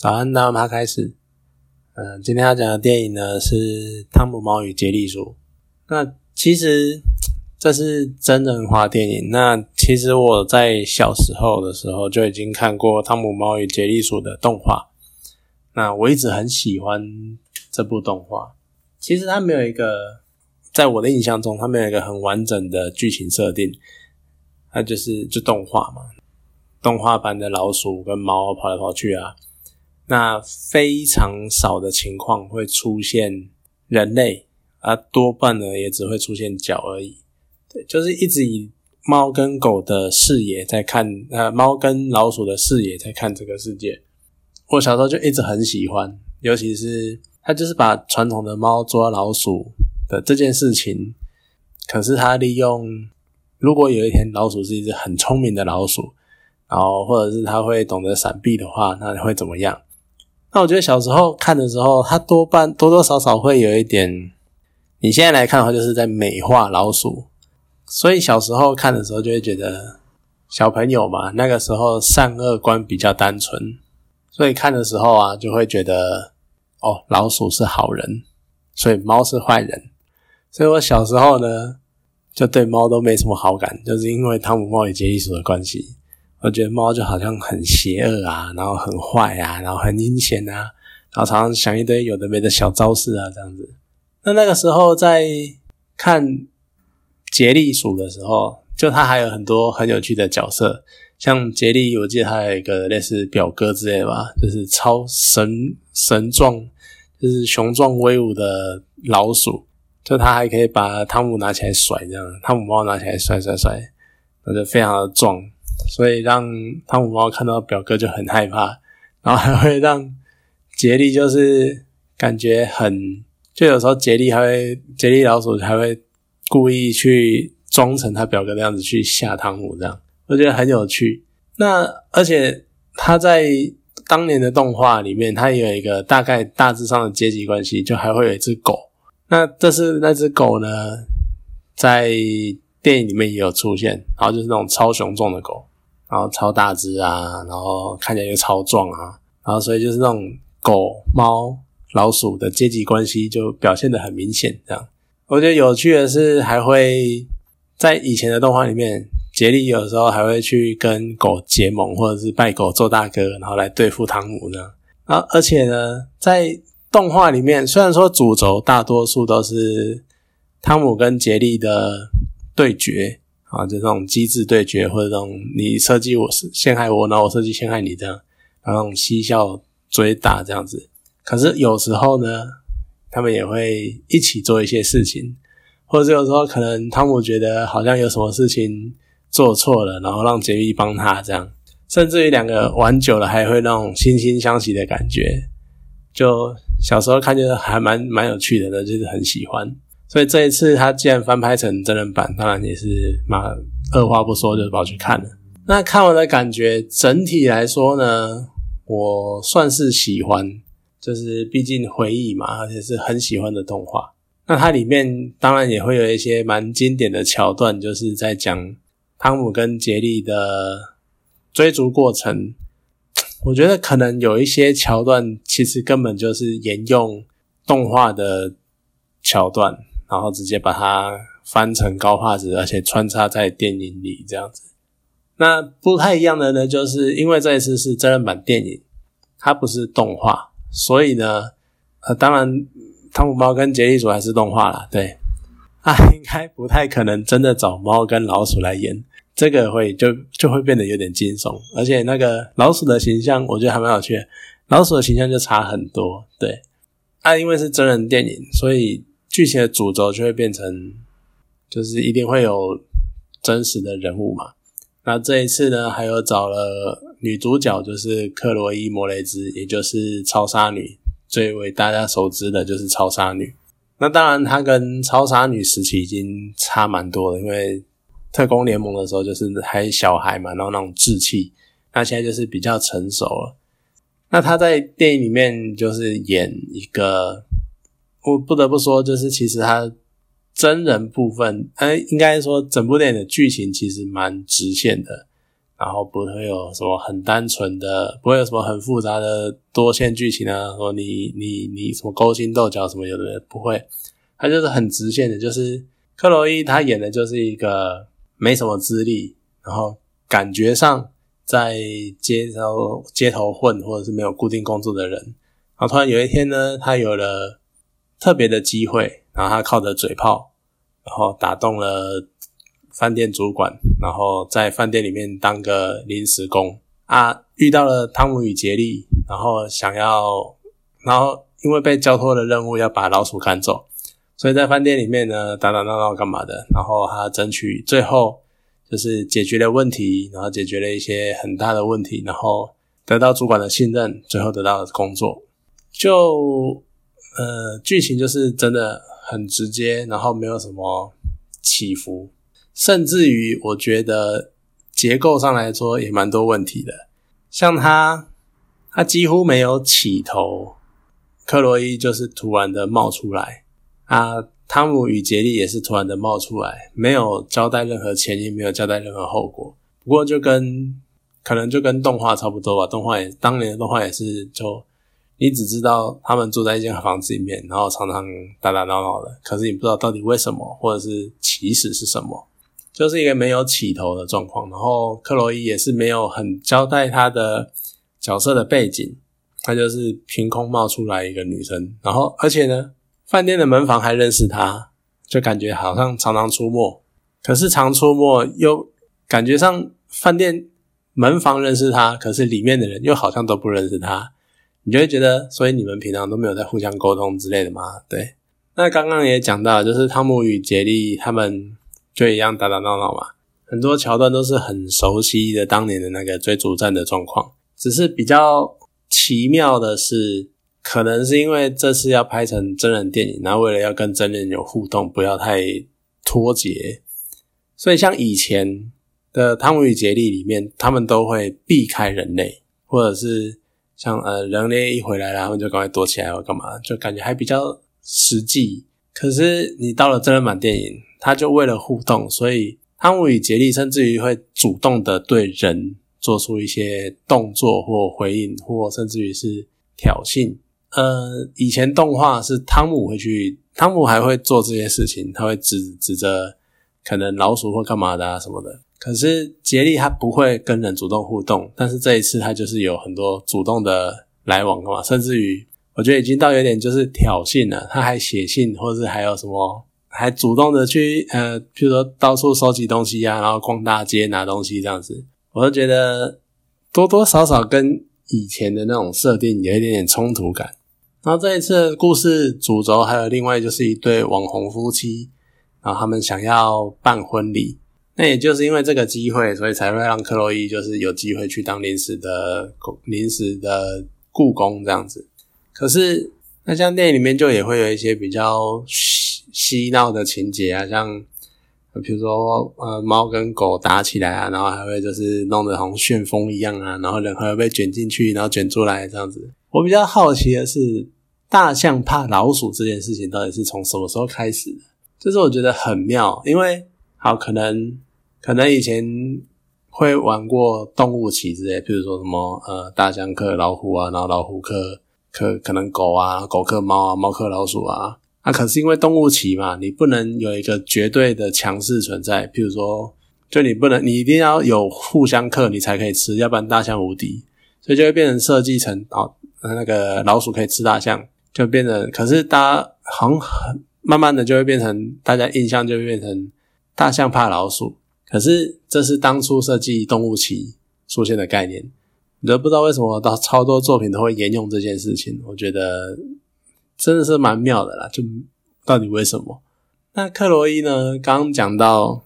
早安，大家开始。嗯，今天要讲的电影呢是《汤姆猫与杰利鼠》。那其实这是真人化电影。那其实我在小时候的时候就已经看过《汤姆猫与杰利鼠》的动画。那我一直很喜欢这部动画。其实它没有一个，在我的印象中，它没有一个很完整的剧情设定。它就是就动画嘛，动画版的老鼠跟猫跑来跑去啊。那非常少的情况会出现人类，啊，多半呢也只会出现脚而已。对，就是一直以猫跟狗的视野在看，呃，猫跟老鼠的视野在看这个世界。我小时候就一直很喜欢，尤其是他就是把传统的猫捉老鼠的这件事情，可是他利用，如果有一天老鼠是一只很聪明的老鼠，然后或者是它会懂得闪避的话，那会怎么样？那我觉得小时候看的时候，它多半多多少少会有一点。你现在来看的话，就是在美化老鼠。所以小时候看的时候，就会觉得小朋友嘛，那个时候善恶观比较单纯，所以看的时候啊，就会觉得哦，老鼠是好人，所以猫是坏人。所以我小时候呢，就对猫都没什么好感，就是因为汤姆猫与杰利鼠的关系。我觉得猫就好像很邪恶啊，然后很坏啊，然后很阴险啊，然后常常想一堆有的没的小招式啊，这样子。那那个时候在看杰利鼠的时候，就它还有很多很有趣的角色，像杰利，我记得它有一个类似表哥之类的吧，就是超神神壮，就是雄壮威武的老鼠，就它还可以把汤姆拿起来甩，这样汤姆猫拿起来甩甩甩，那就非常的壮。所以让汤姆猫看到表哥就很害怕，然后还会让杰利就是感觉很，就有时候杰利还会杰利老鼠还会故意去装成他表哥的样子去吓汤姆，这样我觉得很有趣。那而且他在当年的动画里面，他也有一个大概大致上的阶级关系，就还会有一只狗。那这是那只狗呢，在电影里面也有出现，然后就是那种超雄壮的狗。然后超大只啊，然后看起来又超壮啊，然后所以就是那种狗、猫、老鼠的阶级关系就表现的很明显。这样，我觉得有趣的是，还会在以前的动画里面，杰利有时候还会去跟狗结盟，或者是拜狗做大哥，然后来对付汤姆呢。啊，而且呢，在动画里面，虽然说主轴大多数都是汤姆跟杰利的对决。啊，就这种机智对决，或者这种你设计我陷害我，然后我设计陷害你这样，然后那种嬉笑追打这样子。可是有时候呢，他们也会一起做一些事情，或者有时候可能汤姆觉得好像有什么事情做错了，然后让杰利帮他这样，甚至于两个玩久了还会那种惺惺相惜的感觉。就小时候看就是还蛮蛮有趣的呢，就是很喜欢。所以这一次他既然翻拍成真人版，当然也是嘛，二话不说就跑去看了。那看完的感觉，整体来说呢，我算是喜欢，就是毕竟回忆嘛，而且是很喜欢的动画。那它里面当然也会有一些蛮经典的桥段，就是在讲汤姆跟杰利的追逐过程。我觉得可能有一些桥段其实根本就是沿用动画的桥段。然后直接把它翻成高画质，而且穿插在电影里这样子。那不太一样的呢，就是因为这一次是真人版电影，它不是动画，所以呢，呃，当然汤姆猫跟杰利鼠还是动画啦，对，啊，应该不太可能真的找猫跟老鼠来演，这个会就就会变得有点惊悚，而且那个老鼠的形象，我觉得还蛮有趣，老鼠的形象就差很多，对，啊，因为是真人电影，所以。剧情的主轴就会变成，就是一定会有真实的人物嘛。那这一次呢，还有找了女主角，就是克罗伊·摩雷兹，也就是超杀女，最为大家熟知的就是超杀女。那当然，她跟超杀女时期已经差蛮多了，因为特工联盟的时候就是还小孩嘛，然后那种稚气。那现在就是比较成熟了。那她在电影里面就是演一个。我不得不说，就是其实他真人部分，哎，应该说整部电影的剧情其实蛮直线的，然后不会有什么很单纯的，不会有什么很复杂的多线剧情啊，说你你你什么勾心斗角什么有的人不会，他就是很直线的，就是克洛伊他演的就是一个没什么资历，然后感觉上在街头街头混或者是没有固定工作的人，然后突然有一天呢，他有了特别的机会，然后他靠着嘴炮，然后打动了。饭店主管，然后在饭店里面当个临时工啊，遇到了汤姆与杰利，然后想要，然后因为被交托的任务要把老鼠赶走，所以在饭店里面呢打打闹闹干嘛的，然后他争取最后就是解决了问题，然后解决了一些很大的问题，然后得到主管的信任，最后得到了工作，就呃剧情就是真的很直接，然后没有什么起伏。甚至于，我觉得结构上来说也蛮多问题的。像他，他几乎没有起头，克洛伊就是突然的冒出来啊，汤姆与杰利也是突然的冒出来，没有交代任何前因，没有交代任何后果。不过就跟可能就跟动画差不多吧，动画也当年的动画也是，就你只知道他们住在一间房子里面，然后常常打打闹闹的，可是你不知道到底为什么，或者是起始是什么。就是一个没有起头的状况，然后克洛伊也是没有很交代他的角色的背景，他就是凭空冒出来一个女生，然后而且呢，饭店的门房还认识他，就感觉好像常常出没，可是常出没又感觉上饭店门房认识他，可是里面的人又好像都不认识他，你就会觉得，所以你们平常都没有在互相沟通之类的吗？对，那刚刚也讲到，就是汤姆与杰利他们。就一样打打闹闹嘛，很多桥段都是很熟悉的当年的那个追逐战的状况。只是比较奇妙的是，可能是因为这次要拍成真人电影，然后为了要跟真人有互动，不要太脱节，所以像以前的《汤姆与杰利》里面，他们都会避开人类，或者是像呃人类一回来，然后就赶快躲起来或干嘛，就感觉还比较实际。可是你到了真人版电影。他就为了互动，所以汤姆与杰利甚至于会主动的对人做出一些动作或回应，或甚至于是挑衅。呃，以前动画是汤姆会去，汤姆还会做这些事情，他会指指着可能老鼠或干嘛的啊什么的。可是杰利他不会跟人主动互动，但是这一次他就是有很多主动的来往干嘛，甚至于我觉得已经到有点就是挑衅了，他还写信，或者是还有什么。还主动的去 呃，比如说到处收集东西呀，然后逛大街拿东西这样子，我就觉得多多少少跟以前的那种设定有一点点冲突感。然后这一次故事主轴还有另外就是一对网红夫妻，然后他们想要办婚礼，那也就是因为这个机会，所以才会让克洛伊就是有机会去当临时的临时的故宫这样子。可是那像电影里面就也会有一些比较。嬉嬉闹的情节啊，像比如说呃猫跟狗打起来啊，然后还会就是弄得好像旋风一样啊，然后人还会被卷进去，然后卷出来这样子。我比较好奇的是，大象怕老鼠这件事情到底是从什么时候开始的？就是我觉得很妙，因为好可能可能以前会玩过动物棋之类，比如说什么呃大象克老虎啊，然后老虎克克可能狗啊，狗克猫啊，猫克老鼠啊。啊，可是因为动物棋嘛，你不能有一个绝对的强势存在。譬如说，就你不能，你一定要有互相克，你才可以吃，要不然大象无敌。所以就会变成设计成哦，那个老鼠可以吃大象，就变成。可是大家好像很慢慢的就会变成，大家印象就会变成大象怕老鼠。可是这是当初设计动物棋出现的概念，你都不知道为什么到超多作品都会沿用这件事情。我觉得。真的是蛮妙的啦，就到底为什么？那克罗伊呢？刚刚讲到，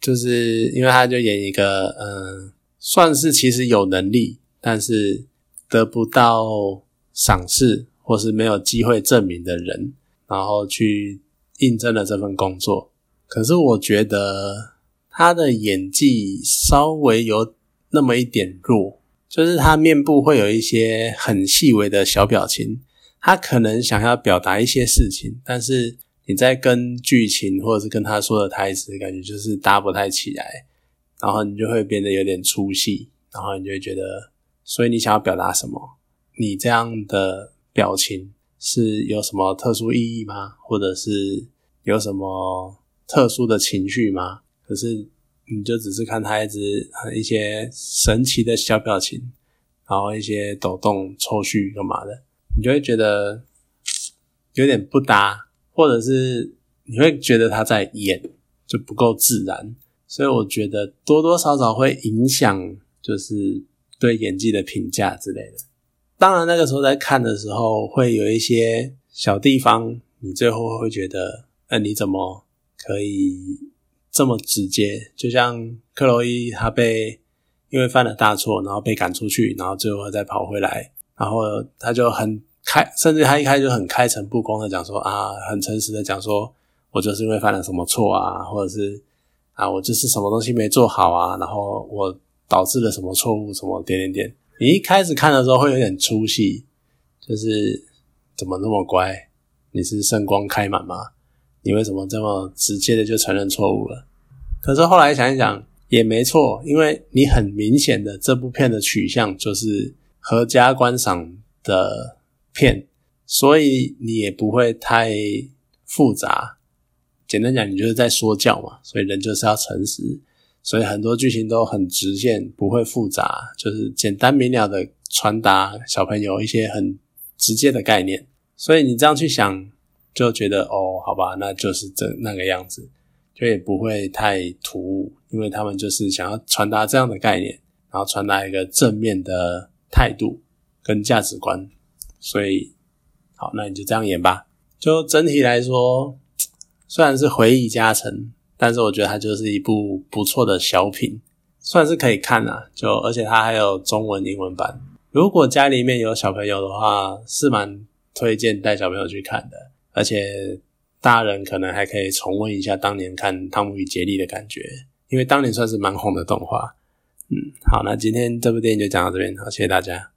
就是因为他就演一个，嗯，算是其实有能力，但是得不到赏识或是没有机会证明的人，然后去应征了这份工作。可是我觉得他的演技稍微有那么一点弱，就是他面部会有一些很细微的小表情。他可能想要表达一些事情，但是你在跟剧情或者是跟他说的台词，感觉就是搭不太起来。然后你就会变得有点粗细，然后你就会觉得，所以你想要表达什么？你这样的表情是有什么特殊意义吗？或者是有什么特殊的情绪吗？可是你就只是看他一直一些神奇的小表情，然后一些抖动、抽搐干嘛的，你就会觉得有点不搭，或者是你会觉得他在演就不够自然。所以我觉得多多少少会影响，就是对演技的评价之类的。当然那个时候在看的时候，会有一些小地方，你最后会觉得，呃，你怎么可以这么直接？就像克洛伊，他被因为犯了大错，然后被赶出去，然后最后再跑回来，然后他就很开，甚至他一开始就很开诚布公的讲说啊，很诚实的讲说，我就是因为犯了什么错啊，或者是。啊，我就是什么东西没做好啊，然后我导致了什么错误，什么点点点。你一开始看的时候会有点出戏，就是怎么那么乖？你是圣光开满吗？你为什么这么直接的就承认错误了？可是后来想一想也没错，因为你很明显的这部片的取向就是合家观赏的片，所以你也不会太复杂。简单讲，你就是在说教嘛，所以人就是要诚实，所以很多剧情都很直线，不会复杂，就是简单明了的传达小朋友一些很直接的概念。所以你这样去想，就觉得哦，好吧，那就是这那个样子，就也不会太突兀，因为他们就是想要传达这样的概念，然后传达一个正面的态度跟价值观。所以，好，那你就这样演吧。就整体来说。虽然是回忆加成，但是我觉得它就是一部不错的小品，算是可以看啊。就而且它还有中文、英文版。如果家里面有小朋友的话，是蛮推荐带小朋友去看的。而且大人可能还可以重温一下当年看《汤姆与杰利》的感觉，因为当年算是蛮红的动画。嗯，好，那今天这部电影就讲到这边，好，谢谢大家。